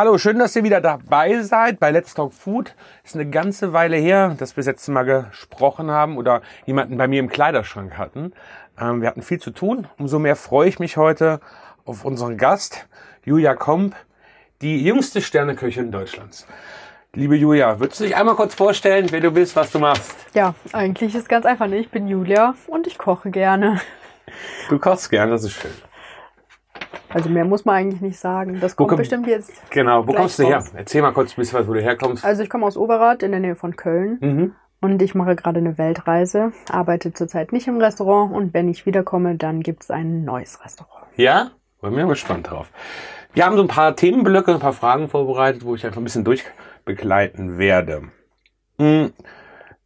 Hallo, schön, dass ihr wieder dabei seid bei Let's Talk Food. Ist eine ganze Weile her, dass wir das letzte Mal gesprochen haben oder jemanden bei mir im Kleiderschrank hatten. Ähm, wir hatten viel zu tun. Umso mehr freue ich mich heute auf unseren Gast, Julia Komp, die jüngste Sterneköchin Deutschlands. Liebe Julia, würdest du dich einmal kurz vorstellen, wer du bist, was du machst? Ja, eigentlich ist ganz einfach. Ich bin Julia und ich koche gerne. Du kochst gerne, das ist schön. Also mehr muss man eigentlich nicht sagen. Das kommt komm- bestimmt jetzt. Genau, wo kommst du her? raus. Erzähl mal kurz ein bisschen was, wo du herkommst. Also ich komme aus Overath in der Nähe von Köln Mhm. und ich mache gerade eine Weltreise, arbeite zurzeit nicht im Restaurant und wenn ich wiederkomme, dann gibt es ein neues Restaurant. Ja? Bin mir gespannt drauf. Wir haben so ein paar Themenblöcke, ein paar Fragen vorbereitet, wo ich einfach ein bisschen durchbegleiten werde. Hm,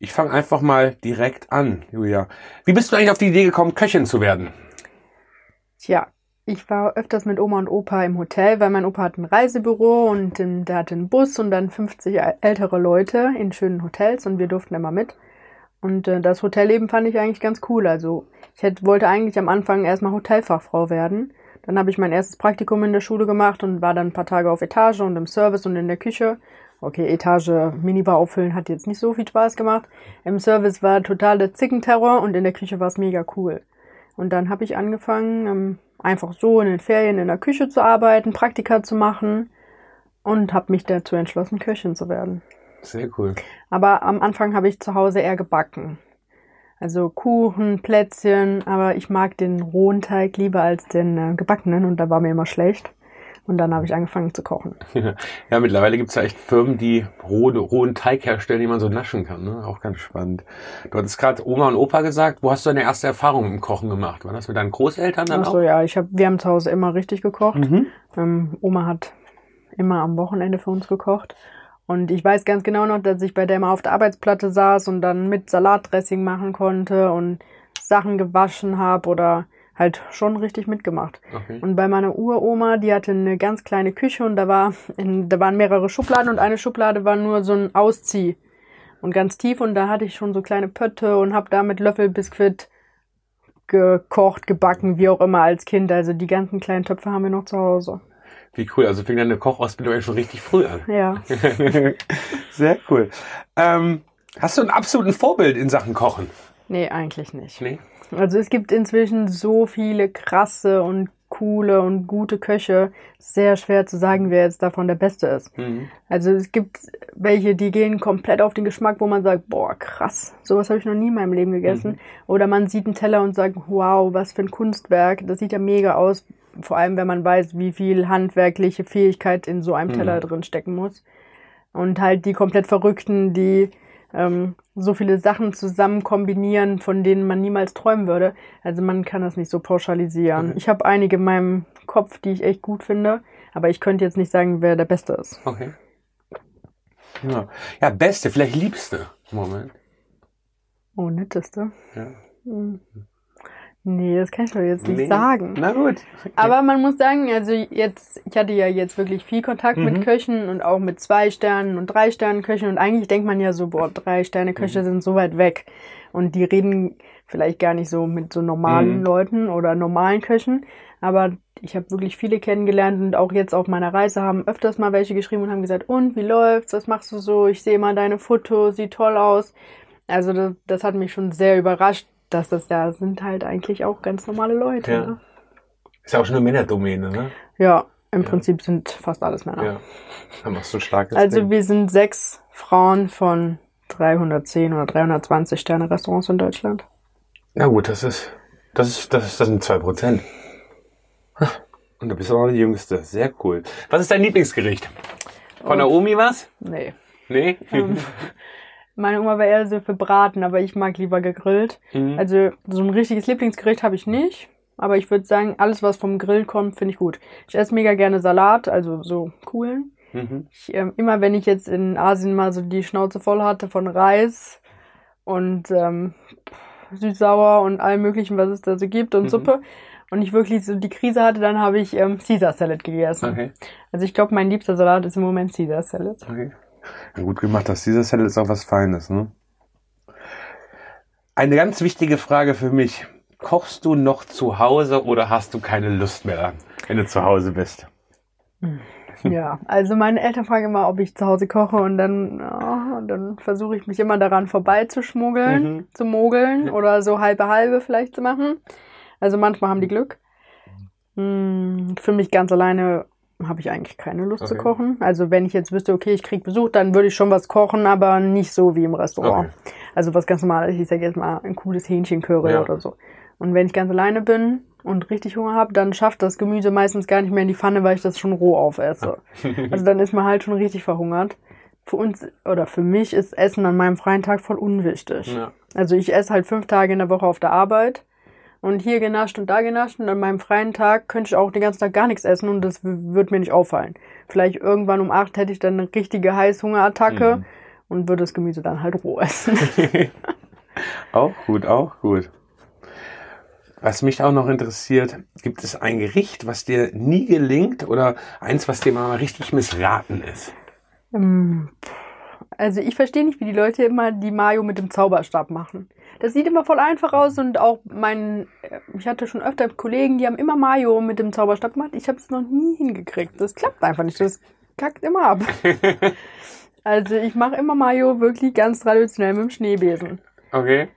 Ich fange einfach mal direkt an, Julia. Wie bist du eigentlich auf die Idee gekommen, Köchin zu werden? Tja, ich war öfters mit Oma und Opa im Hotel, weil mein Opa hat ein Reisebüro und der hatte einen Bus und dann 50 äl- ältere Leute in schönen Hotels und wir durften immer mit. Und äh, das Hotelleben fand ich eigentlich ganz cool. Also ich hätte, wollte eigentlich am Anfang erstmal Hotelfachfrau werden. Dann habe ich mein erstes Praktikum in der Schule gemacht und war dann ein paar Tage auf Etage und im Service und in der Küche. Okay, Etage Minibar auffüllen hat jetzt nicht so viel Spaß gemacht. Im Service war totale Zickenterror und in der Küche war es mega cool. Und dann habe ich angefangen, ähm, einfach so in den Ferien in der Küche zu arbeiten, Praktika zu machen und habe mich dazu entschlossen, Köchin zu werden. Sehr cool. Aber am Anfang habe ich zu Hause eher gebacken. Also Kuchen, Plätzchen, aber ich mag den rohen Teig lieber als den äh, gebackenen und da war mir immer schlecht. Und dann habe ich angefangen zu kochen. Ja, mittlerweile gibt es ja echt Firmen, die rohen, rohen Teig herstellen, die man so naschen kann. Ne? Auch ganz spannend. Du hattest gerade Oma und Opa gesagt. Wo hast du deine erste Erfahrung im Kochen gemacht? War das mit deinen Großeltern dann Ach so, auch? ja, ich hab, wir haben zu Hause immer richtig gekocht. Mhm. Ähm, Oma hat immer am Wochenende für uns gekocht. Und ich weiß ganz genau noch, dass ich bei der immer auf der Arbeitsplatte saß und dann mit Salatdressing machen konnte und Sachen gewaschen habe oder halt schon richtig mitgemacht. Okay. Und bei meiner Uroma, die hatte eine ganz kleine Küche und da war in, da waren mehrere Schubladen und eine Schublade war nur so ein Auszieh und ganz tief und da hatte ich schon so kleine Pötte und habe da mit Löffelbiskuit gekocht, gebacken, wie auch immer als Kind. Also die ganzen kleinen Töpfe haben wir noch zu Hause. Wie cool. Also fing deine Kochausbildung schon richtig früh an. Ja. Sehr cool. Ähm, hast du ein absolutes Vorbild in Sachen Kochen? Nee, eigentlich nicht. Nee. Also es gibt inzwischen so viele krasse und coole und gute Köche. Sehr schwer zu sagen, wer jetzt davon der Beste ist. Mhm. Also es gibt welche, die gehen komplett auf den Geschmack, wo man sagt, boah, krass, sowas habe ich noch nie in meinem Leben gegessen. Oder man sieht einen Teller und sagt, wow, was für ein Kunstwerk, das sieht ja mega aus. Vor allem, wenn man weiß, wie viel handwerkliche Fähigkeit in so einem Mhm. Teller drin stecken muss. Und halt die komplett Verrückten, die ähm, so viele Sachen zusammen kombinieren, von denen man niemals träumen würde. Also man kann das nicht so pauschalisieren. Mhm. Ich habe einige in meinem Kopf, die ich echt gut finde, aber ich könnte jetzt nicht sagen, wer der Beste ist. Okay. Ja. ja, beste, vielleicht liebste. Moment. Oh, netteste. Ja. Hm. Nee, das kann ich doch jetzt nicht Nee. sagen. Na gut. Aber man muss sagen, also jetzt, ich hatte ja jetzt wirklich viel Kontakt Mhm. mit Köchen und auch mit zwei Sternen und drei Sternen Köchen und eigentlich denkt man ja so, boah, drei Sterne Köche Mhm. sind so weit weg und die reden vielleicht gar nicht so mit so normalen Mhm. Leuten oder normalen Köchen, aber ich habe wirklich viele kennengelernt und auch jetzt auf meiner Reise haben öfters mal welche geschrieben und haben gesagt, und wie läuft's, was machst du so, ich sehe mal deine Fotos, sieht toll aus. Also das, das hat mich schon sehr überrascht, dass das ja sind halt eigentlich auch ganz normale Leute. Ja. Ne? Ist ja auch schon eine Männerdomäne, ne? Ja, im Ja. Prinzip sind fast alles Männer. Ja. Da machst du starkes Also Ding. wir sind sechs Frauen von 310 oder 320 Sterne Restaurants in Deutschland. Na gut, das ist, das ist, das ist, das sind zwei Prozent. Und du bist auch noch die Jüngste. Sehr cool. Was ist dein Lieblingsgericht? Von der Omi was? Nee. Nee? Ähm, meine Oma war eher so für Braten, aber ich mag lieber gegrillt. Mhm. Also so ein richtiges Lieblingsgericht habe ich nicht. Aber ich würde sagen, alles, was vom Grill kommt, finde ich gut. Ich esse mega gerne Salat, also so coolen. Mhm. Ich, ähm, immer wenn ich jetzt in Asien mal so die Schnauze voll hatte von Reis und ähm, süß-sauer und allem möglichen, was es da so gibt und Mhm. Suppe und ich wirklich so die Krise hatte, dann habe ich ähm, Caesar Salad gegessen. Okay. Also ich glaube, mein liebster Salat ist im Moment Caesar Salad. Okay. Gut gemacht. Das dieser Zettel ist auch was Feines, ne? Eine ganz wichtige Frage für mich. Kochst du noch zu Hause oder hast du keine Lust mehr, wenn du zu Hause bist? Ja, also meine Eltern fragen immer, ob ich zu Hause koche und dann, ja, und dann versuche ich mich immer daran vorbeizuschmuggeln, Mhm. zu mogeln oder so halbe halbe vielleicht zu machen. Also manchmal haben die Glück. Hm, für mich ganz alleine habe ich eigentlich keine Lust zu Okay. kochen. Also wenn ich jetzt wüsste, okay, ich krieg Besuch, dann würde ich schon was kochen, aber nicht so wie im Restaurant. Okay. Also was ganz normales, ich sage jetzt mal ein cooles Hähnchencurry Ja. oder so. Und wenn ich ganz alleine bin und richtig Hunger habe, dann schafft das Gemüse meistens gar nicht mehr in die Pfanne, weil ich das schon roh aufesse. Also dann ist man halt schon richtig verhungert. Für uns oder für mich ist Essen an meinem freien Tag voll unwichtig. Ja. Also ich esse halt fünf Tage in der Woche auf der Arbeit und hier genascht und da genascht und an meinem freien Tag könnte ich auch den ganzen Tag gar nichts essen und das w- wird mir nicht auffallen. Vielleicht irgendwann um acht hätte ich dann eine richtige Heißhungerattacke Mhm. und würde das Gemüse dann halt roh essen. auch gut, auch gut. Was mich auch noch interessiert, gibt es ein Gericht, was dir nie gelingt oder eins, was dir mal richtig missraten ist? Ähm, Also ich verstehe nicht, wie die Leute immer die Mayo mit dem Zauberstab machen. Das sieht immer voll einfach aus und auch mein, äh, ich hatte schon öfter Kollegen, die haben immer Mayo mit dem Zauberstab gemacht. Ich habe es noch nie hingekriegt. Das klappt einfach nicht. Das kackt immer ab. Also ich mache immer Mayo wirklich ganz traditionell mit dem Schneebesen. Okay.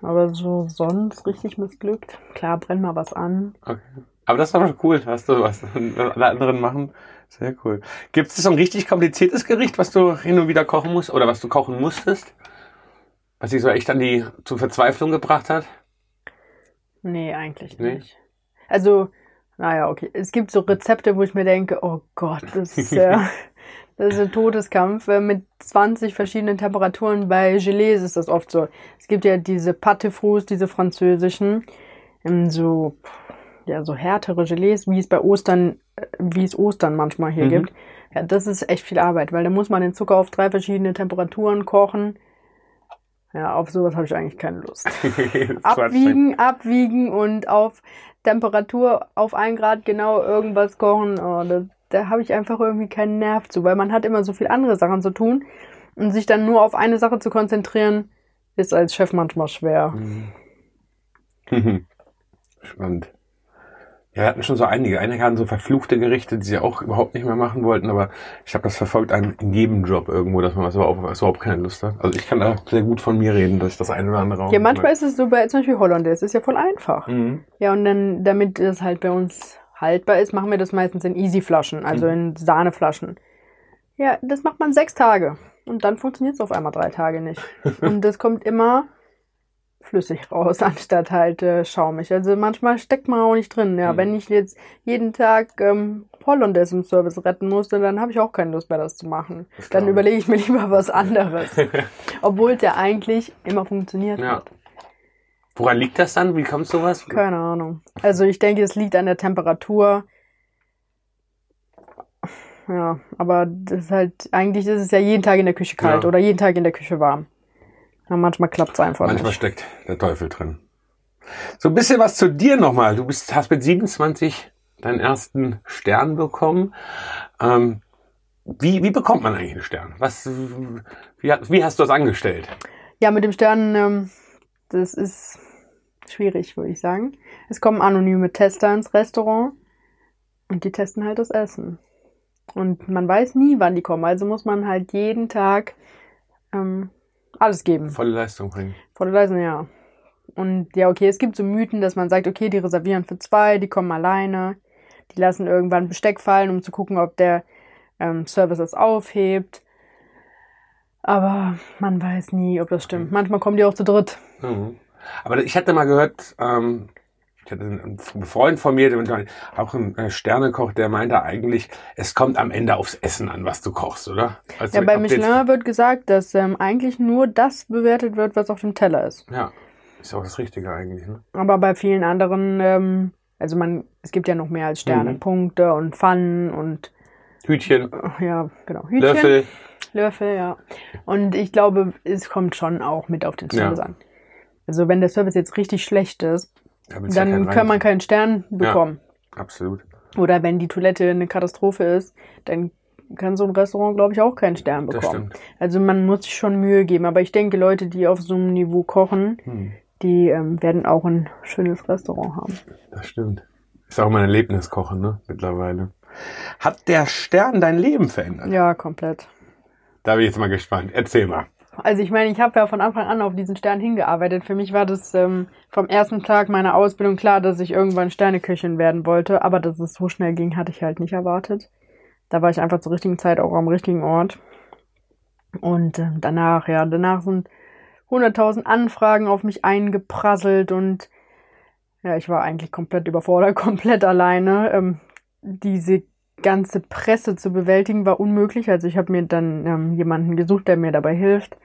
Aber so sonst richtig missglückt. Klar, brennt mal was an. okay. Aber das ist aber cool, hast du was alle anderen machen. Sehr cool. Gibt es so ein richtig kompliziertes Gericht, was du hin und wieder kochen musst oder was du kochen musstest? Was dich so echt an die zur Verzweiflung gebracht hat? Nee, eigentlich Nee? nicht. Also, naja, okay. Es gibt so Rezepte, wo ich mir denke, oh Gott, das ist ja, das ist ein Todeskampf. Äh, Mit 20 verschiedenen Temperaturen bei Gelees ist das oft so. Es gibt ja diese Pâte diese französischen, ähm, so, ja, so härtere Gelees, wie es bei Ostern, äh, wie es Ostern manchmal hier Mhm. gibt. Ja, das ist echt viel Arbeit, weil da muss man den Zucker auf drei verschiedene Temperaturen kochen. Ja, auf sowas habe ich eigentlich keine Lust abwiegen, abwiegen und auf Temperatur auf ein Grad genau irgendwas kochen. Oh, da da habe ich einfach irgendwie keinen Nerv zu, weil man hat immer so viel andere Sachen zu tun und sich dann nur auf eine Sache zu konzentrieren, ist als Chef manchmal schwer. Mhm. Spannend. Ja, wir hatten schon so einige. Einige hatten so verfluchte Gerichte, die sie auch überhaupt nicht mehr machen wollten, aber ich habe das verfolgt in jedem Job irgendwo, dass man was überhaupt, was überhaupt keine Lust hat. Also ich kann da sehr gut von mir reden, dass ich das eine oder andere auch Ja, manchmal ist es so bei zum Beispiel Hollandaise, ist ja voll einfach. Mhm. Ja, und dann, damit das halt bei uns haltbar ist, machen wir das meistens in Easy-Flaschen, also Mhm. in Sahneflaschen. Ja, das macht man sechs Tage. Und dann funktioniert es auf einmal drei Tage nicht. Und das kommt immer flüssig raus, anstatt halt äh, schaumig. Also manchmal steckt man auch nicht drin. Ja, Mhm. wenn ich jetzt jeden Tag ähm, Hollandaise im Service retten musste, dann habe ich auch keine Lust mehr, das zu machen. Das Dann überlege ich mir lieber was anderes. Obwohl es ja eigentlich immer funktioniert Ja. hat. Woran liegt das dann? Wie kommt sowas? Keine Ahnung. Also ich denke, es liegt an der Temperatur. Ja, aber das ist halt, eigentlich ist es ja jeden Tag in der Küche kalt Ja. oder jeden Tag in der Küche warm. Ja, manchmal klappt es einfach Manchmal nicht. steckt der Teufel drin. So ein bisschen was zu dir nochmal. Du bist, hast mit 27 deinen ersten Stern bekommen. Ähm, wie, wie bekommt man eigentlich einen Stern? Was, wie, wie hast du das angestellt? Ja, mit dem Stern, ähm, das ist schwierig, würde ich sagen. Es kommen anonyme Tester ins Restaurant und die testen halt das Essen. Und man weiß nie, wann die kommen. Also muss man halt jeden Tag ähm, alles geben. Volle Leistung bringen. Volle Leistung, ja. Und ja, okay, es gibt so Mythen, dass man sagt, okay, die reservieren für zwei, die kommen alleine, die lassen irgendwann Besteck fallen, um zu gucken, ob der ähm, Service das aufhebt. Aber man weiß nie, ob das stimmt. Manchmal kommen die auch zu dritt. Mhm. Aber ich hatte mal gehört, ähm, ich hatte einen Freund von mir, der auch ein äh, Sternekoch, der meinte eigentlich, es kommt am Ende aufs Essen an, was du kochst, oder? Also, Ja, bei Michelin wird gesagt, dass ähm, eigentlich nur das bewertet wird, was auf dem Teller ist. Ja, ist auch das Richtige eigentlich. Ne? Aber bei vielen anderen, ähm, also man, es gibt ja noch mehr als Sterne, Mhm. Punkte und Pfannen und Hütchen, ja, genau, Hütchen. Löffel. Löffel, ja. Und ich glaube, es kommt schon auch mit auf den Service Ja. an. Also wenn der Service jetzt richtig schlecht ist, Da ja dann keinen kann man keinen Stern bekommen. Absolut. Oder wenn die Toilette eine Katastrophe ist, dann kann so ein Restaurant, glaube ich, auch keinen Stern Das bekommen. stimmt. Also man muss sich schon Mühe geben. Aber ich denke, Leute, die auf so einem Niveau kochen, Hm, die ähm, werden auch ein schönes Restaurant haben. das stimmt. Ist auch mein Erlebnis kochen, ne? Mittlerweile. Hat der Stern dein Leben verändert? Ja, komplett. Da bin ich jetzt mal gespannt. Erzähl mal. Also ich meine, ich habe ja von Anfang an auf diesen Stern hingearbeitet. Für mich war das ähm, vom ersten Tag meiner Ausbildung klar, dass ich irgendwann Sterneköchin werden wollte. Aber dass es so schnell ging, hatte ich halt nicht erwartet. Da war ich einfach zur richtigen Zeit auch am richtigen Ort. Und äh, danach, ja, danach sind 100.000 Anfragen auf mich eingeprasselt und ja, ich war eigentlich komplett überfordert, komplett alleine. Ähm, diese ganze Presse zu bewältigen war unmöglich. Also ich habe mir dann ähm, jemanden gesucht, der mir dabei hilft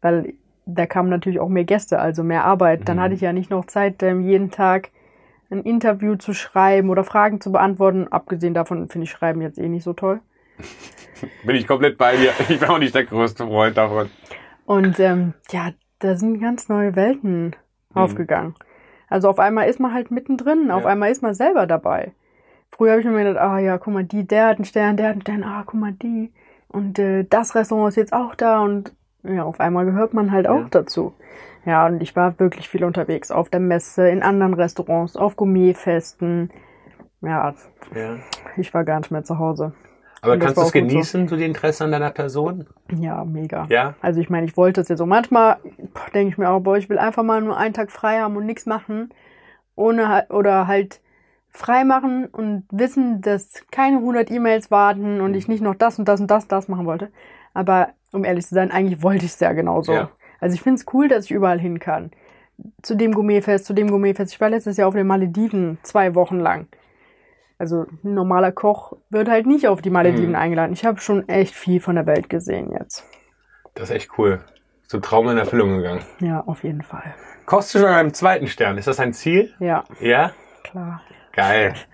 weil da kamen natürlich auch mehr Gäste, also mehr Arbeit. Dann Mhm. hatte ich ja nicht noch Zeit, ähm, jeden Tag ein Interview zu schreiben oder Fragen zu beantworten. Abgesehen davon finde ich Schreiben jetzt eh nicht so toll. Bin ich komplett bei dir. Ich bin auch nicht der größte Freund davon. Und ähm, ja, da sind ganz neue Welten aufgegangen. Also auf einmal ist man halt mittendrin, auf Ja. einmal ist man selber dabei. Früher habe ich mir gedacht, ah ja, guck mal, die, der hat einen Stern, der hat einen Stern, ah, guck mal, die. Und äh, das Restaurant ist jetzt auch da und ja, auf einmal gehört man halt auch Ja. dazu. Ja, und ich war wirklich viel unterwegs, auf der Messe, in anderen Restaurants, auf Gourmetfesten. Ja, Ja. ich war gar nicht mehr zu Hause. Aber Und kannst du es so. genießen, so die Interesse an deiner Person? Ja, mega. Ja. Also ich meine, ich wollte es ja so. Manchmal denke ich mir auch, boah, ich will einfach mal nur einen Tag frei haben und nichts machen. Ohne oder halt frei machen und wissen, dass keine 100 E-Mails warten und ich nicht noch das und das und das das machen wollte. Aber um ehrlich zu sein, eigentlich wollte ich es ja genauso. Ja. Also ich finde es cool, dass ich überall hin kann. Zu dem Gourmetfest, zu dem Gourmetfest. Ich war letztes Jahr auf den Malediven zwei Wochen lang. Also ein normaler Koch wird halt nicht auf die Malediven Mhm. eingeladen. Ich habe schon echt viel von der Welt gesehen jetzt. Das ist echt cool. So Traum in Erfüllung gegangen. Ja, auf jeden Fall. Kochst du schon an einem zweiten Stern? Ist das ein Ziel? Ja, Ja? klar. Geil.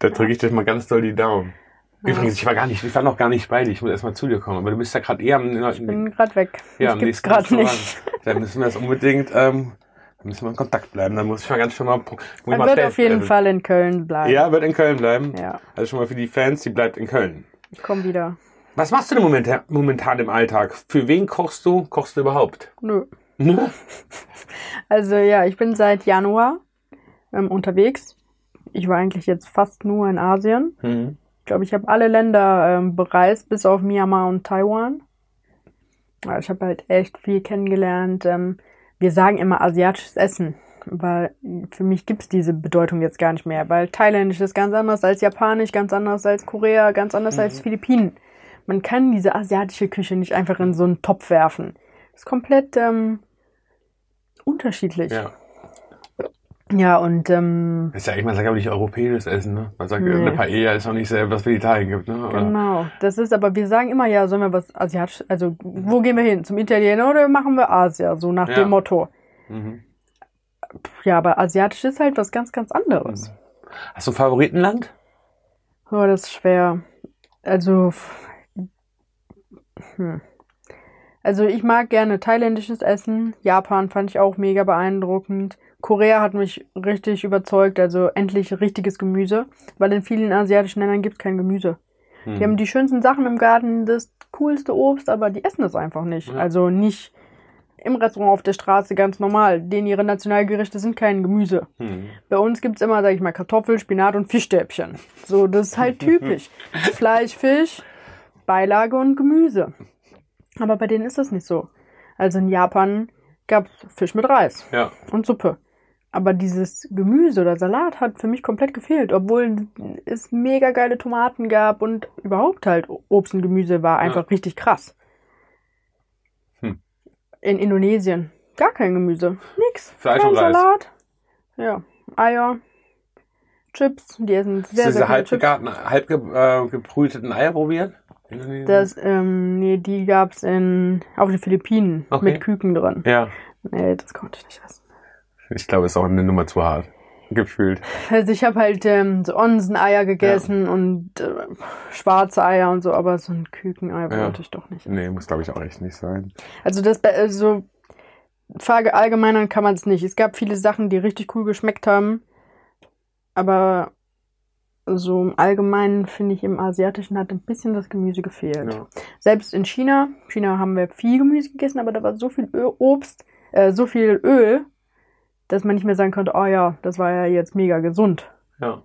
Da drücke ich dir mal ganz doll die Daumen. Übrigens, ich war gar nicht, ich war noch gar nicht bei dir. Ich muss erst mal zu dir kommen. Aber du bist ja gerade eher am, Ich bin gerade weg. ja, am gibt's nächsten gerade nicht. Dann müssen wir das unbedingt, ähm, dann müssen wir in Kontakt bleiben. Dann muss ich mal ganz schon mal, Er mal wird auf jeden Fall in Köln bleiben. Ja, wird in Köln bleiben. Ja, Also schon mal für die Fans, die bleibt in Köln. ich komme wieder. Was machst du denn momentan, momentan im Alltag? Für wen kochst du? Kochst du überhaupt? Nö. Ne? Also ja, ich bin seit Januar ähm, unterwegs. Ich war eigentlich jetzt fast nur in Asien. Mhm. Ich glaube, ich habe alle Länder ähm, bereist, bis auf Myanmar und Taiwan. Ja, ich habe halt echt viel kennengelernt. Ähm, wir sagen immer asiatisches Essen, weil für mich gibt's diese Bedeutung jetzt gar nicht mehr, weil Thailändisch ist ganz anders als Japanisch, ganz anders als Korea, ganz anders als Philippinen. Man kann diese asiatische Küche nicht einfach in so einen Topf werfen. ist komplett ähm, unterschiedlich. Ja. Ja, und ähm, Ist ja eigentlich mal sagt aber nicht europäisches Essen, ne? Man sagt, Nee. eine Paella ist auch nicht sehr, was für Italien gibt, ne? Aber Genau, das ist aber, wir sagen immer, ja, sollen wir was asiatisch, also wo gehen wir hin? Zum Italiener oder machen wir Asia, so nach Ja. dem Motto. Mhm. Ja, aber asiatisch ist halt was ganz, ganz anderes. Hast du ein Favoritenland? Oh, das ist schwer. Also, hm. Also ich mag gerne thailändisches Essen. Japan fand ich auch mega beeindruckend. Korea hat mich richtig überzeugt, also endlich richtiges Gemüse, weil in vielen asiatischen Ländern gibt es kein Gemüse. Hm. Die haben die schönsten Sachen im Garten, das coolste Obst, aber die essen es einfach nicht. Ja. Also nicht im Restaurant auf der Straße ganz normal. Denen ihre Nationalgerichte sind kein Gemüse. Hm. Bei uns gibt's immer, sag ich mal, Kartoffel, Spinat und Fischstäbchen. So, das ist halt typisch. Fleisch, Fisch, Beilage und Gemüse. Aber bei denen ist das nicht so. Also in Japan gab's Fisch mit Reis Ja. und Suppe. Aber dieses Gemüse oder Salat hat für mich komplett gefehlt, obwohl es mega geile Tomaten gab und überhaupt halt Obst und Gemüse war einfach richtig krass. Hm. In Indonesien gar kein Gemüse, nix. Fleisch kein und Reis. Salat. Ja, Eier, Chips, die essen Hast sehr, du sehr diese halbgegarten, halb ge, äh, gebrüteten Eier probiert? Das, ähm, nee, die gab's in, auf den Philippinen Okay. mit Küken drin. Ja. Nee, das konnte ich nicht essen. Ich glaube, es ist auch eine Nummer zu hart. Gefühlt. Also ich habe halt ähm, so Onseneier gegessen und äh, schwarze Eier und so, aber so ein Kükenei Ja. wollte ich doch nicht. Nee, muss glaube ich auch echt nicht sein. Also das also verallgemeinern kann man es nicht. Es gab viele Sachen, die richtig cool geschmeckt haben, aber so im Allgemeinen finde ich im Asiatischen hat ein bisschen das Gemüse gefehlt. Ja. Selbst in China, China haben wir viel Gemüse gegessen, aber da war so viel Ö Obst, äh, so viel Öl, dass man nicht mehr sagen konnte, oh ja, das war ja jetzt mega gesund. ja.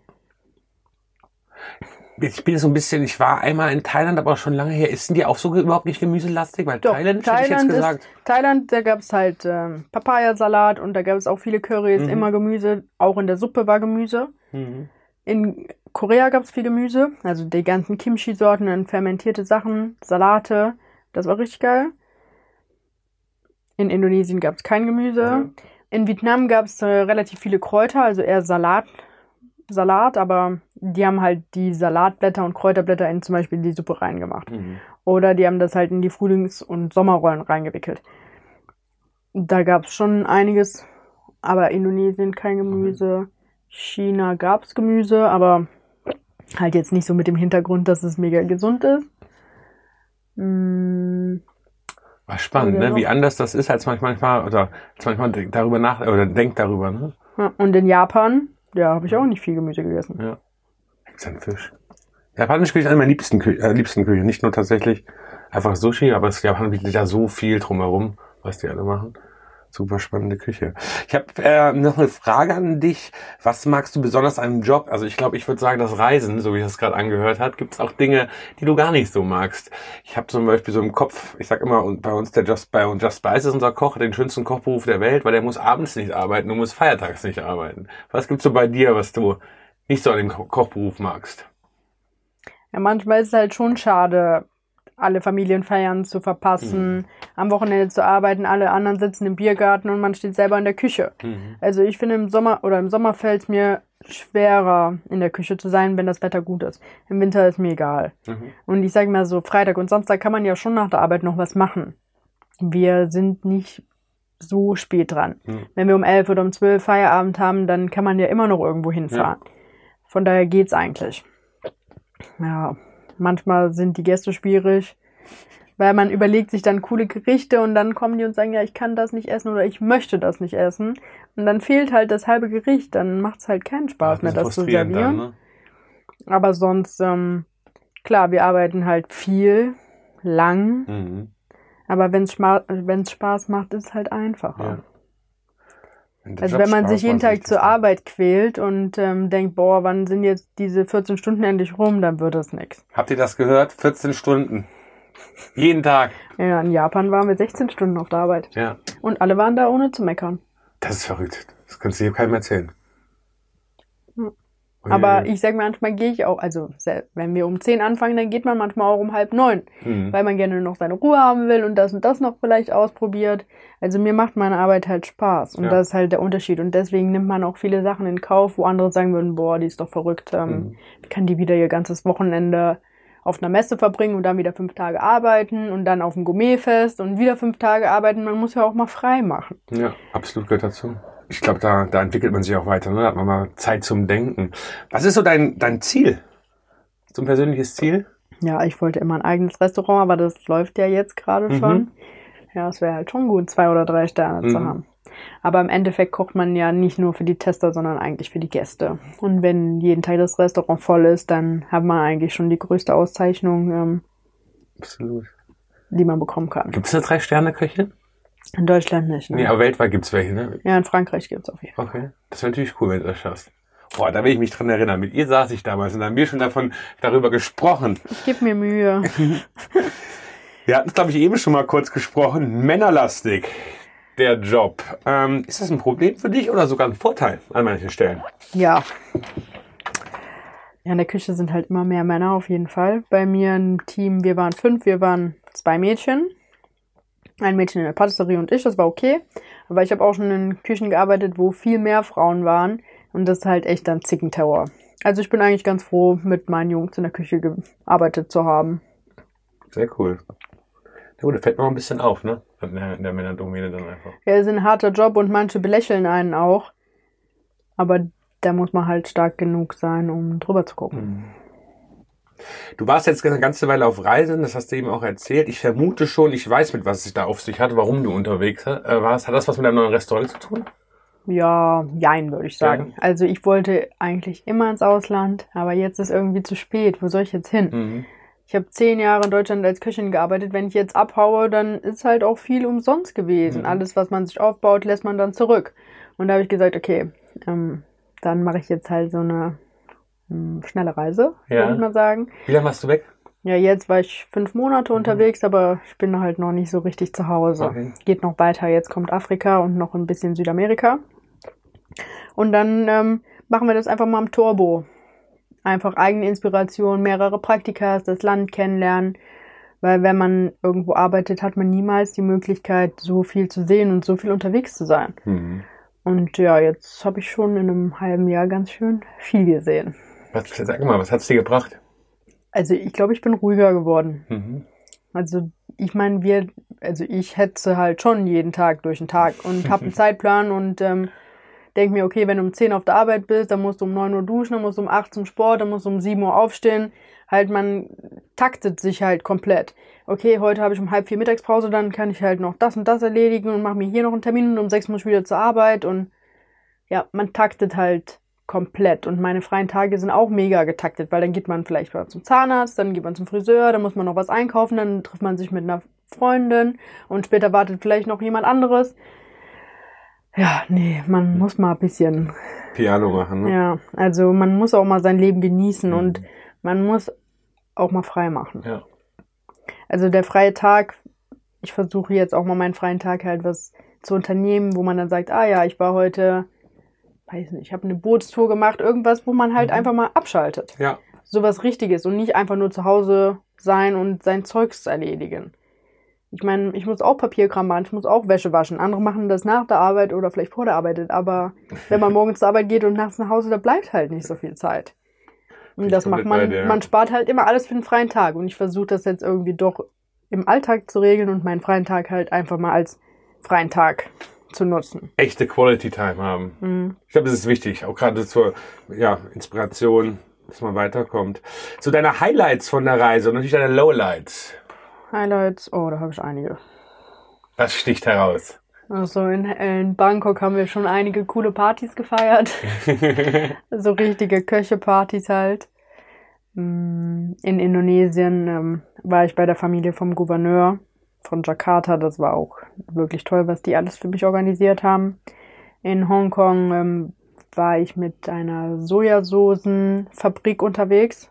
Ich bin so ein bisschen, ich war einmal in Thailand, aber schon lange her. Ist denn die auch so überhaupt nicht gemüselastig? Weil Doch, Thailand, hätte ich jetzt gesagt. Ist, Thailand, da gab's halt ähm, Papayasalat und da gab es auch viele Currys, Mhm. immer Gemüse. Auch in der Suppe war Gemüse. Mhm. In Korea gab's viel Gemüse, also die ganzen Kimchi-Sorten, dann fermentierte Sachen, Salate. Das war richtig geil. In Indonesien gab's kein Gemüse. Mhm. In Vietnam gab's äh, relativ viele Kräuter, also eher Salat, Salat, aber die haben halt die Salatblätter und Kräuterblätter in zum Beispiel die Suppe reingemacht. Mhm. Oder die haben das halt in die Frühlings- und Sommerrollen reingewickelt. Da gab's schon einiges, aber Indonesien kein Gemüse. China gab's Gemüse, aber halt jetzt nicht so mit dem Hintergrund, dass es mega gesund ist. Mm, War spannend, ne? noch? Wie anders das ist, als man manchmal, oder als manchmal darüber nach, oder denkt darüber, ne? ja, und in Japan, ja, habe ich auch nicht viel Gemüse gegessen. Ja. Ein Fisch. Japanische Küche ist eine meiner liebsten, Kü äh, liebsten Küche. Nicht nur tatsächlich einfach Sushi, aber es Japan bietet ja so viel drumherum, was die alle machen. Super spannende Küche. Ich habe äh, noch eine Frage an dich. Was magst du besonders an einem Job? Also ich glaube, ich würde sagen, das Reisen, so wie das gerade angehört hat, gibt es auch Dinge, die du gar nicht so magst. Ich habe zum Beispiel so im Kopf, ich sag immer, und bei uns der Just bei und Just Spice ist unser Koch, den schönsten Kochberuf der Welt, weil der muss abends nicht arbeiten und muss feiertags nicht arbeiten. Was gibt's so bei dir, was du nicht so an dem Ko Kochberuf magst? Ja, manchmal ist es halt schon schade, alle Familienfeiern zu verpassen, am Wochenende zu arbeiten, alle anderen sitzen im Biergarten und man steht selber in der Küche. Mhm. Also ich finde im Sommer oder im Sommer fällt es mir schwerer, in der Küche zu sein, wenn das Wetter gut ist. Im Winter ist mir egal. Mhm. Und ich sage mal so, Freitag und Samstag kann man ja schon nach der Arbeit noch was machen. Wir sind nicht so spät dran. Mhm. Wenn wir um elf oder um zwölf Feierabend haben, dann kann man ja immer noch irgendwo hinfahren. Von daher geht's eigentlich. Ja, manchmal sind die Gäste schwierig, weil man überlegt sich dann coole Gerichte und dann kommen die und sagen, ja, ich kann das nicht essen oder ich möchte das nicht essen. Und dann fehlt halt das halbe Gericht, dann macht's halt keinen Spaß mehr, das zu servieren. Dann, ne? Aber sonst, ähm, klar, wir arbeiten halt viel, lang, mhm. aber wenn's Schma wenn's Spaß macht, ist es halt einfacher. Ja. Also Job wenn man Spaß sich jeden Tag zur. Arbeit quält und ähm, denkt, boah, wann sind jetzt diese 14 Stunden endlich rum, dann wird das nix. Habt ihr das gehört? 14 Stunden. Jeden Tag. Ja, in Japan waren wir 16 Stunden auf der Arbeit. Ja. Und alle waren da ohne zu meckern. Das ist verrückt. Das kannst du hier keinem erzählen. Aber ich sag manchmal gehe ich auch, also wenn wir um 10 anfangen, dann geht man manchmal auch um halb neun, Mhm. weil man gerne noch seine Ruhe haben will und das und das noch vielleicht ausprobiert. Also mir macht meine Arbeit halt Spaß und Ja. das ist halt der Unterschied. Und deswegen nimmt man auch viele Sachen in Kauf, wo andere sagen würden, boah, die ist doch verrückt, ähm, Mhm. kann die wieder ihr ganzes Wochenende auf einer Messe verbringen und dann wieder fünf Tage arbeiten und dann auf dem Gourmetfest und wieder fünf Tage arbeiten. Man muss ja auch mal frei machen. Ja, absolut gehört dazu. Ich glaube, da, da entwickelt man sich auch weiter. Ne? Da hat man mal Zeit zum Denken. Was ist so dein, dein Ziel? So ein persönliches Ziel? Ja, ich wollte immer ein eigenes Restaurant, aber das läuft ja jetzt gerade Mhm. schon. Ja, es wäre halt schon gut, zwei oder drei Sterne zu Mhm. haben. Aber im Endeffekt kocht man ja nicht nur für die Tester, sondern eigentlich für die Gäste. Und wenn jeden Tag das Restaurant voll ist, dann hat man eigentlich schon die größte Auszeichnung, ähm, Absolut. die man bekommen kann. Gibt es eine Drei-Sterne-Köchin? In Deutschland nicht. Ne? Nee, aber weltweit gibt's welche, ne? Ja, in Frankreich gibt's auf jeden Fall. Okay. Das wäre natürlich cool, wenn du das schaffst. Boah, da will ich mich dran erinnern. Mit ihr saß ich damals und da haben wir schon davon, darüber gesprochen. Ich gebe mir Mühe. Wir hatten es, glaube ich, eben schon mal kurz gesprochen. Männerlastig, der Job. Ähm, ist das ein Problem für dich oder sogar ein Vorteil an manchen Stellen? Ja. Ja, in der Küche sind halt immer mehr Männer auf jeden Fall. Bei mir im Team, wir waren fünf, wir waren zwei Mädchen. Ein Mädchen in der Patisserie und ich, das war okay. Aber ich habe auch schon in Küchen gearbeitet, wo viel mehr Frauen waren. Und das ist halt echt dann Zickentower. Also ich bin eigentlich ganz froh, mit meinen Jungs in der Küche gearbeitet zu haben. Sehr cool. Na gut, da fällt man auch ein bisschen auf, ne? In der, in der Männerdomäne dann einfach. Ja, es ist ein harter Job und manche belächeln einen auch. Aber da muss man halt stark genug sein, um drüber zu gucken. Du warst jetzt eine ganze Weile auf Reisen, das hast du eben auch erzählt. Ich vermute schon, ich weiß, mit was es sich da auf sich hat, warum du unterwegs äh, warst. Hat das was mit deinem neuen Restaurant zu tun? Ja, jein, würde ich sagen. Also ich wollte eigentlich immer ins Ausland, aber jetzt ist irgendwie zu spät. Wo soll ich jetzt hin? Mhm. Ich habe zehn Jahre in Deutschland als Köchin gearbeitet. Wenn ich jetzt abhaue, dann ist halt auch viel umsonst gewesen. Mhm. Alles, was man sich aufbaut, lässt man dann zurück. Und da habe ich gesagt, okay, ähm, dann mache ich jetzt halt so eine schnelle Reise, Ja. würde ich mal sagen. Wie lange warst du weg? Ja, jetzt war ich fünf Monate Mhm. unterwegs, aber ich bin halt noch nicht so richtig zu Hause. Okay. Geht noch weiter. Jetzt kommt Afrika und noch ein bisschen Südamerika. Und dann ähm, machen wir das einfach mal am Turbo. Einfach eigene Inspiration, mehrere Praktikas, das Land kennenlernen. Weil wenn man irgendwo arbeitet, hat man niemals die Möglichkeit, so viel zu sehen und so viel unterwegs zu sein. Mhm. Und ja, jetzt habe ich schon in einem halben Jahr ganz schön viel gesehen. Was, sag mal, was hat's dir gebracht? Also ich glaube, ich bin ruhiger geworden. Mhm. Also ich meine, wir, also ich hetze halt schon jeden Tag durch den Tag und habe einen Zeitplan und ähm, denke mir, okay, wenn du um 10 auf der Arbeit bist, dann musst du um 9 Uhr duschen, dann musst du um 8 zum Sport, dann musst du um 7 Uhr aufstehen. Halt, man taktet sich halt komplett. Okay, heute habe ich um halb vier Mittagspause, dann kann ich halt noch das und das erledigen und mache mir hier noch einen Termin und um sechs muss ich wieder zur Arbeit und ja, man taktet halt komplett. Und meine freien Tage sind auch mega getaktet, weil dann geht man vielleicht mal zum Zahnarzt, dann geht man zum Friseur, dann muss man noch was einkaufen, dann trifft man sich mit einer Freundin und später wartet vielleicht noch jemand anderes. Ja, nee, man muss mal ein bisschen, Piano machen, ne? ja, also man muss auch mal sein Leben genießen Mhm. und man muss auch mal frei machen. Ja. Also der freie Tag, ich versuche jetzt auch mal meinen freien Tag halt was zu unternehmen, wo man dann sagt, ah ja, ich war heute, weiß nicht, ich habe eine Bootstour gemacht, irgendwas, wo man halt Mhm. einfach mal abschaltet. Ja. Sowas Richtiges und nicht einfach nur zu Hause sein und sein Zeugs erledigen. Ich meine, ich muss auch Papierkram machen, ich muss auch Wäsche waschen. Andere machen das nach der Arbeit oder vielleicht vor der Arbeit, aber wenn man morgens zur Arbeit geht und nachts nach Hause, da bleibt halt nicht so viel Zeit. Und Ich das macht man, dir, ja. man spart halt immer alles für den freien Tag. Und ich versuche das jetzt irgendwie doch im Alltag zu regeln und meinen freien Tag halt einfach mal als freien Tag zu nutzen. Echte Quality Time haben. Mhm. Ich glaube, das ist wichtig, auch gerade zur ja, Inspiration, dass man weiterkommt. So deine Highlights von der Reise und natürlich deine Lowlights. Highlights, oh, da habe ich einige. Was sticht heraus? Also in, in Bangkok haben wir schon einige coole Partys gefeiert. so richtige Köche-Partys halt. Mm, In Indonesien ähm, war ich bei der Familie vom Gouverneur von Jakarta. Das war auch wirklich toll, was die alles für mich organisiert haben. In Hongkong ähm, war ich mit einer Sojasoßenfabrik unterwegs.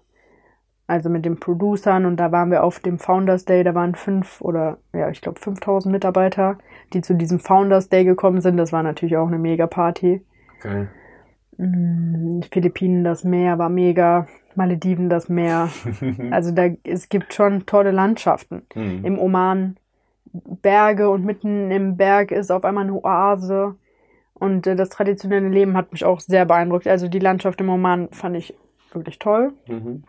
Also mit den Producern und da waren wir auf dem Founders Day, da waren fünf oder ja, ich glaube 5000 Mitarbeiter, die zu diesem Founders Day gekommen sind. Das war natürlich auch eine mega Party. Geil. Mm, Philippinen, das Meer war mega. Malediven, das Meer. Also da, es gibt schon tolle Landschaften. Mhm. Im Oman Berge und mitten im Berg ist auf einmal eine Oase. Und äh, das traditionelle Leben hat mich auch sehr beeindruckt. Also die Landschaft im Oman fand ich wirklich toll. Mhm.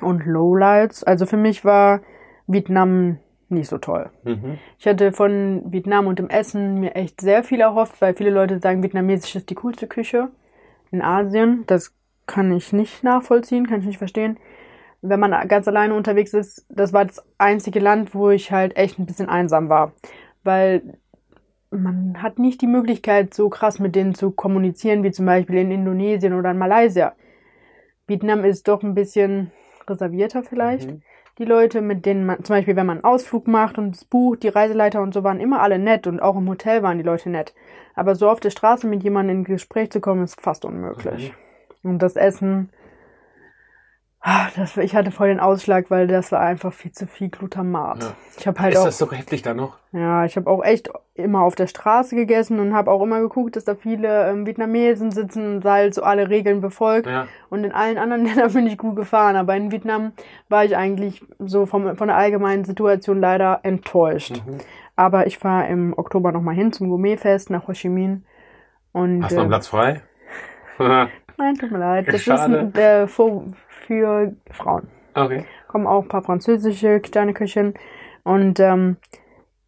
Und Lowlights, also für mich war Vietnam nicht so toll. Mhm. Ich hatte von Vietnam und dem Essen mir echt sehr viel erhofft, weil viele Leute sagen, vietnamesisch ist die coolste Küche in Asien. Das kann ich nicht nachvollziehen, kann ich nicht verstehen. Wenn man ganz alleine unterwegs ist, das war das einzige Land, wo ich halt echt ein bisschen einsam war. Weil man hat nicht die Möglichkeit, so krass mit denen zu kommunizieren, wie zum Beispiel in Indonesien oder in Malaysia. Vietnam ist doch ein bisschen reservierter vielleicht Mhm. die Leute, mit denen man, zum Beispiel, wenn man einen Ausflug macht und es bucht, die Reiseleiter und so waren immer alle nett und auch im Hotel waren die Leute nett. Aber so auf der Straße mit jemandem in Gespräch zu kommen, ist fast unmöglich. Und das Essen, das, ich hatte voll den Ausschlag, weil das war einfach viel zu viel Glutamat. Ja. Ich habe halt ist auch, das so heftig da noch? ja, ich habe auch echt immer auf der Straße gegessen und habe auch immer geguckt, dass da viele ähm, Vietnamesen sitzen und halt so alle Regeln befolgt. Ja. Und in allen anderen Ländern bin ich gut gefahren, aber in Vietnam war ich eigentlich so vom, von der allgemeinen Situation leider enttäuscht. Mhm. Aber ich fahre im Oktober nochmal hin zum Gourmetfest nach Ho Chi Minh. Und, Hast du noch einen äh, Platz frei? Nein, tut mir leid. Das Schade. ist äh, für, für Frauen. okay. Kommen auch ein paar französische Sterneköchinnen. Und ähm,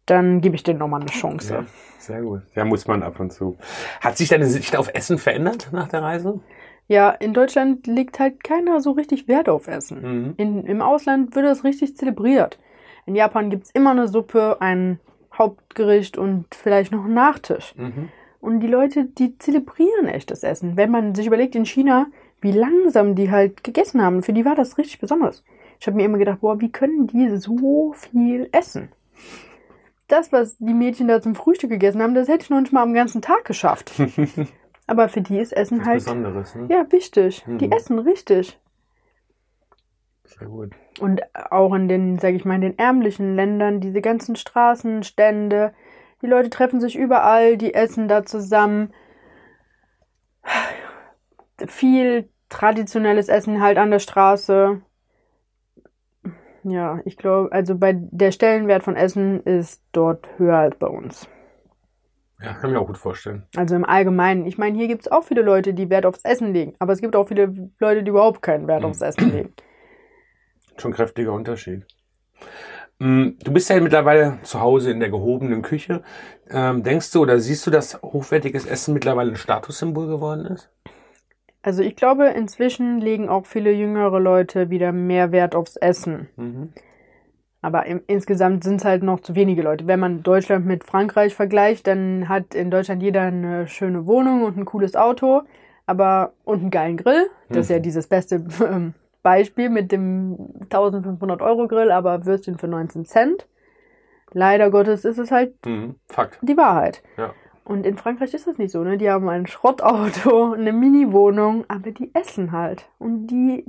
dann gebe ich denen nochmal eine Chance. Ja, sehr gut. Ja, muss man ab und zu. Hat sich deine Sicht auf Essen verändert nach der Reise? Ja, in Deutschland legt halt keiner so richtig Wert auf Essen. Mhm. In, Im Ausland wird das richtig zelebriert. In Japan gibt's immer eine Suppe, ein Hauptgericht und vielleicht noch einen Nachtisch. Mhm. Und die Leute, die zelebrieren echtes Essen. Wenn man sich überlegt, in China, wie langsam die halt gegessen haben, für die war das richtig besonders. Ich habe mir immer gedacht, boah, wie können die so viel essen? Das, was die Mädchen da zum Frühstück gegessen haben, das hätte ich noch nicht mal am ganzen Tag geschafft. Aber für die ist Essen Was halt Besonderes, ne? ja wichtig. Die Mhm. essen richtig. Sehr gut. Und auch in den, sag ich mal, in den ärmlichen Ländern, diese ganzen Straßenstände, die Leute treffen sich überall, die essen da zusammen. Viel traditionelles Essen halt an der Straße. Ja, ich glaube, also bei der Stellenwert von Essen ist dort höher als bei uns. Ja, kann mir auch gut vorstellen. Also im Allgemeinen. Ich meine, hier gibt es auch viele Leute, die Wert aufs Essen legen. Aber es gibt auch viele Leute, die überhaupt keinen Wert aufs Essen legen. Schon kräftiger Unterschied. Mm, Du bist ja mittlerweile zu Hause in der gehobenen Küche. Ähm, denkst du oder siehst du, dass hochwertiges Essen mittlerweile ein Statussymbol geworden ist? Also ich glaube, inzwischen legen auch viele jüngere Leute wieder mehr Wert aufs Essen. Mhm. Aber im, insgesamt sind es halt noch zu wenige Leute. Wenn man Deutschland mit Frankreich vergleicht, dann hat in Deutschland jeder eine schöne Wohnung und ein cooles Auto, aber und einen geilen Grill. Das ist ja dieses beste ähm, Beispiel mit dem 1500 Euro Grill, aber Würstchen für 19 Cent. Leider Gottes ist es halt Mhm. Fakt. die Wahrheit. Ja. Und in Frankreich ist das nicht so, ne? Die haben ein Schrottauto, eine Mini-Wohnung, aber die essen halt. Und die,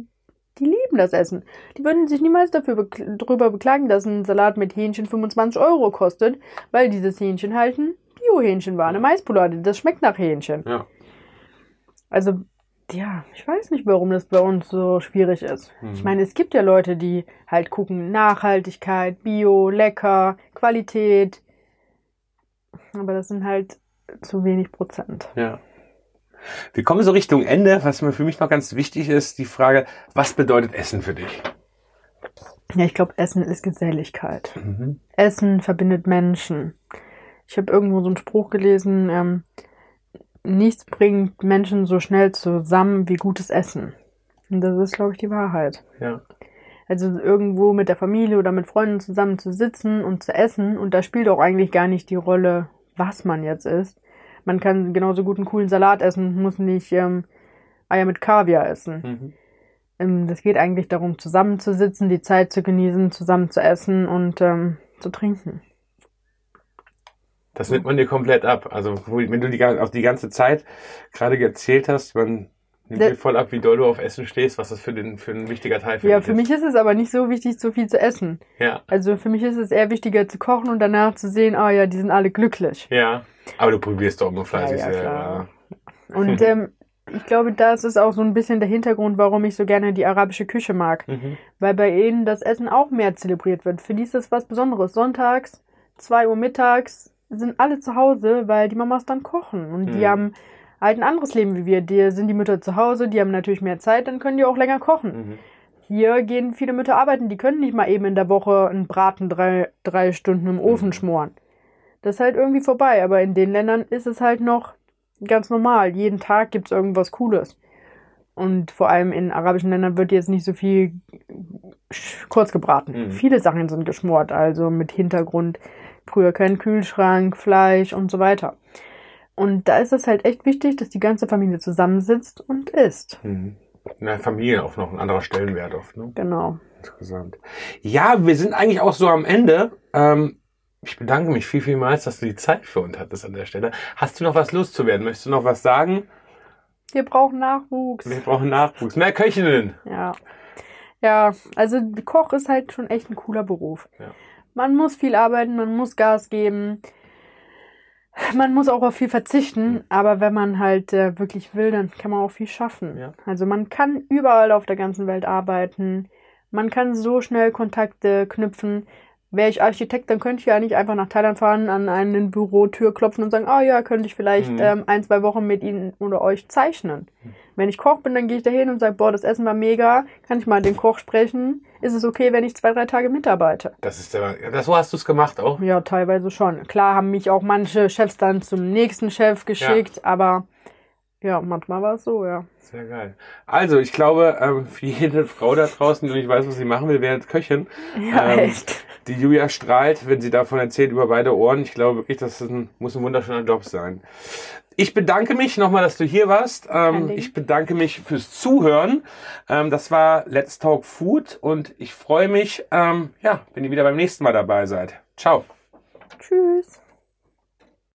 die lieben das Essen. Die würden sich niemals dafür bekl drüber beklagen, dass ein Salat mit Hähnchen 25 Euro kostet, weil dieses Hähnchen halt ein Bio-Hähnchen war, eine Maispolade. Das schmeckt nach Hähnchen. Ja. Also, ja, ich weiß nicht, warum das bei uns so schwierig ist. Mhm. Ich meine, es gibt ja Leute, die halt gucken, Nachhaltigkeit, Bio, lecker, Qualität. Aber das sind halt zu wenig Prozent. Ja. Wir kommen so Richtung Ende. Was mir für mich noch ganz wichtig ist, die Frage, was bedeutet Essen für dich? Ja, ich glaube, Essen ist Geselligkeit. Mhm. Essen verbindet Menschen. Ich habe irgendwo so einen Spruch gelesen, ähm, nichts bringt Menschen so schnell zusammen wie gutes Essen. Und das ist, glaube ich, die Wahrheit. Ja. Also irgendwo mit der Familie oder mit Freunden zusammen zu sitzen und zu essen. Und da spielt auch eigentlich gar nicht die Rolle, was man jetzt isst. Man kann genauso gut einen coolen Salat essen, muss nicht ähm, Eier mit Kaviar essen. Mhm. Ähm, das geht eigentlich darum, zusammenzusitzen, die Zeit zu genießen, zusammen zu essen und ähm, zu trinken. Das nimmt man dir komplett ab. Also wenn du die, auch die ganze Zeit gerade erzählt hast, man nimmt dir voll ab, wie doll du auf Essen stehst, was das für, den, für ein wichtiger Teil für Ja, für ist. mich ist es aber nicht so wichtig, so viel zu essen. Ja, Also für mich ist es eher wichtiger zu kochen und danach zu sehen, oh ja, die sind alle glücklich. ja. Aber du probierst doch immer fleißig Ja, ja, selber. klar. Und ähm, ich glaube, das ist auch so ein bisschen der Hintergrund, warum ich so gerne die arabische Küche mag. Mhm. Weil bei ihnen das Essen auch mehr zelebriert wird. Für die ist das was Besonderes. Sonntags, 2 Uhr mittags sind alle zu Hause, weil die Mamas dann kochen. Und die Mhm. haben halt ein anderes Leben wie wir. Die sind die Mütter zu Hause, die haben natürlich mehr Zeit, dann können die auch länger kochen. Mhm. Hier gehen viele Mütter arbeiten, die können nicht mal eben in der Woche einen Braten drei, drei Stunden im Ofen Mhm. schmoren. Das ist halt irgendwie vorbei, aber in den Ländern ist es halt noch ganz normal. Jeden Tag gibt's irgendwas Cooles. Und vor allem in arabischen Ländern wird jetzt nicht so viel kurz gebraten. Mhm. Viele Sachen sind geschmort, also mit Hintergrund. Früher kein Kühlschrank, Fleisch und so weiter. Und da ist es halt echt wichtig, dass die ganze Familie zusammensitzt und isst. Mhm. In der Familie auch noch ein anderer Stellenwert oft, ne? Genau. Interessant. Ja, wir sind eigentlich auch so am Ende. Ähm, ich bedanke mich viel, vielmals, dass du die Zeit für uns hattest an der Stelle. Hast du noch was loszuwerden? Möchtest du noch was sagen? Wir brauchen Nachwuchs. Wir brauchen Nachwuchs. Mehr Köchinnen. Ja. Ja, also Koch ist halt schon echt ein cooler Beruf. Ja. Man muss viel arbeiten, man muss Gas geben. Man muss auch auf viel verzichten, aber wenn man halt äh, wirklich will, dann kann man auch viel schaffen. Ja. Also man kann überall auf der ganzen Welt arbeiten. Man kann so schnell Kontakte knüpfen. Wäre ich Architekt, dann könnte ich ja nicht einfach nach Thailand fahren, an eine Bürotür klopfen und sagen, ah ja, könnte ich vielleicht Mhm. ähm, ein, zwei Wochen mit Ihnen oder euch zeichnen. Wenn ich Koch bin, dann gehe ich da hin und sage, boah, das Essen war mega, kann ich mal den Koch sprechen? Ist es okay, wenn ich zwei, drei Tage mitarbeite? Das ist das, so hast du es gemacht auch. Ja, teilweise schon. Klar haben mich auch manche Chefs dann zum nächsten Chef geschickt, aber ja, manchmal war es so, ja. Sehr geil. Also, ich glaube, ähm, für jede Frau da draußen, die nicht weiß, was sie machen will, wäre Köchin. Ja, Ähm, echt. Die Julia strahlt, wenn sie davon erzählt, über beide Ohren. Ich glaube wirklich, das ein, muss ein wunderschöner Job sein. Ich bedanke mich nochmal, dass du hier warst. Ähm, ich bedanke mich fürs Zuhören. Ähm, das war Let's Talk Food und ich freue mich, ähm, ja, wenn ihr wieder beim nächsten Mal dabei seid. Ciao. Tschüss.